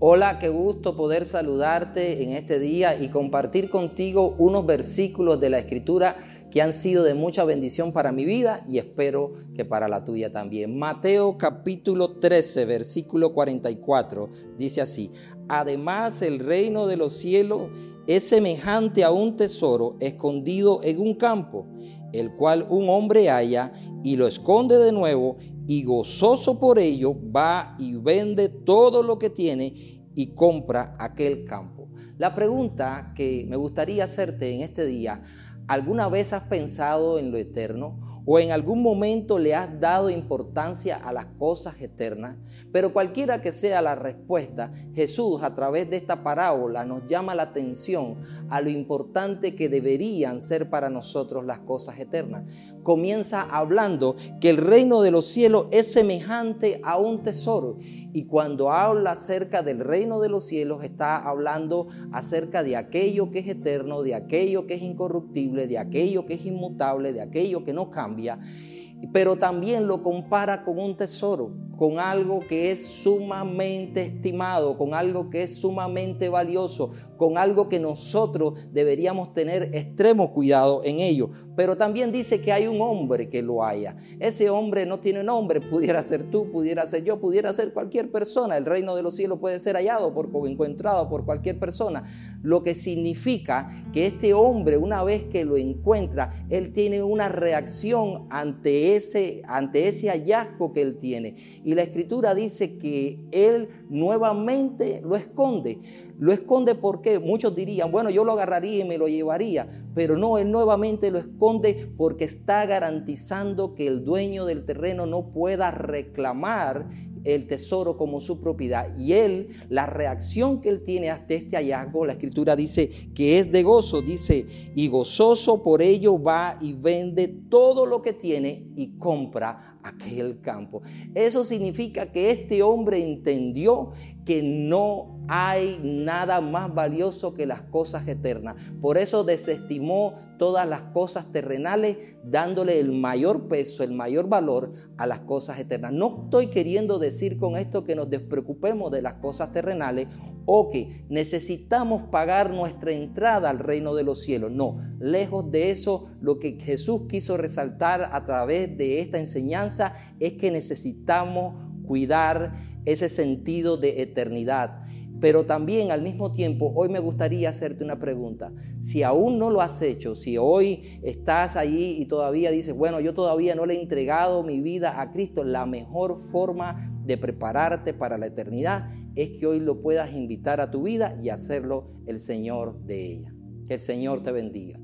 Hola, qué gusto poder saludarte en este día y compartir contigo unos versículos de la Escritura que han sido de mucha bendición para mi vida y espero que para la tuya también. Mateo capítulo 13, versículo 44 dice así, además el reino de los cielos es semejante a un tesoro escondido en un campo, el cual un hombre halla y lo esconde de nuevo y gozoso por ello va y vende todo lo que tiene y compra aquel campo. La pregunta que me gustaría hacerte en este día, ¿alguna vez has pensado en lo eterno? ¿O en algún momento le has dado importancia a las cosas eternas? Pero cualquiera que sea la respuesta, Jesús a través de esta parábola nos llama la atención a lo importante que deberían ser para nosotros las cosas eternas. Comienza hablando que el reino de los cielos es semejante a un tesoro. Y cuando habla acerca del reino de los cielos, está hablando acerca de aquello que es eterno, de aquello que es incorruptible, de aquello que es inmutable, de aquello que no cambia pero también lo compara con un tesoro, con algo que es sumamente estimado, con algo que es sumamente valioso, con algo que nosotros deberíamos tener extremo cuidado en ello. Pero también dice que hay un hombre que lo haya. Ese hombre no tiene nombre, pudiera ser tú, pudiera ser yo, pudiera ser cualquier persona. El reino de los cielos puede ser hallado por, encontrado por cualquier persona. Lo que significa que este hombre, una vez que lo encuentra, él tiene una reacción ante ese, ante ese hallazgo que él tiene. Y la escritura dice que él nuevamente lo esconde. Lo esconde porque muchos dirían, bueno, yo lo agarraría y me lo llevaría, pero no, él nuevamente lo esconde porque está garantizando que el dueño del terreno no pueda reclamar el tesoro como su propiedad. Y él, la reacción que él tiene ante este hallazgo, la escritura dice que es de gozo, dice, y gozoso por ello va y vende todo lo que tiene y compra aquel campo. Eso significa que este hombre entendió que no hay nada más valioso que las cosas eternas. Por eso desestimó todas las cosas terrenales, dándole el mayor peso, el mayor valor a las cosas eternas. No estoy queriendo decir con esto que nos despreocupemos de las cosas terrenales o que necesitamos pagar nuestra entrada al reino de los cielos. No, lejos de eso, lo que Jesús quiso resaltar a través de esta enseñanza es que necesitamos cuidar ese sentido de eternidad. Pero también al mismo tiempo, hoy me gustaría hacerte una pregunta. Si aún no lo has hecho, si hoy estás allí y todavía dices, bueno, yo todavía no le he entregado mi vida a Cristo, la mejor forma de prepararte para la eternidad es que hoy lo puedas invitar a tu vida y hacerlo el Señor de ella. Que el Señor te bendiga.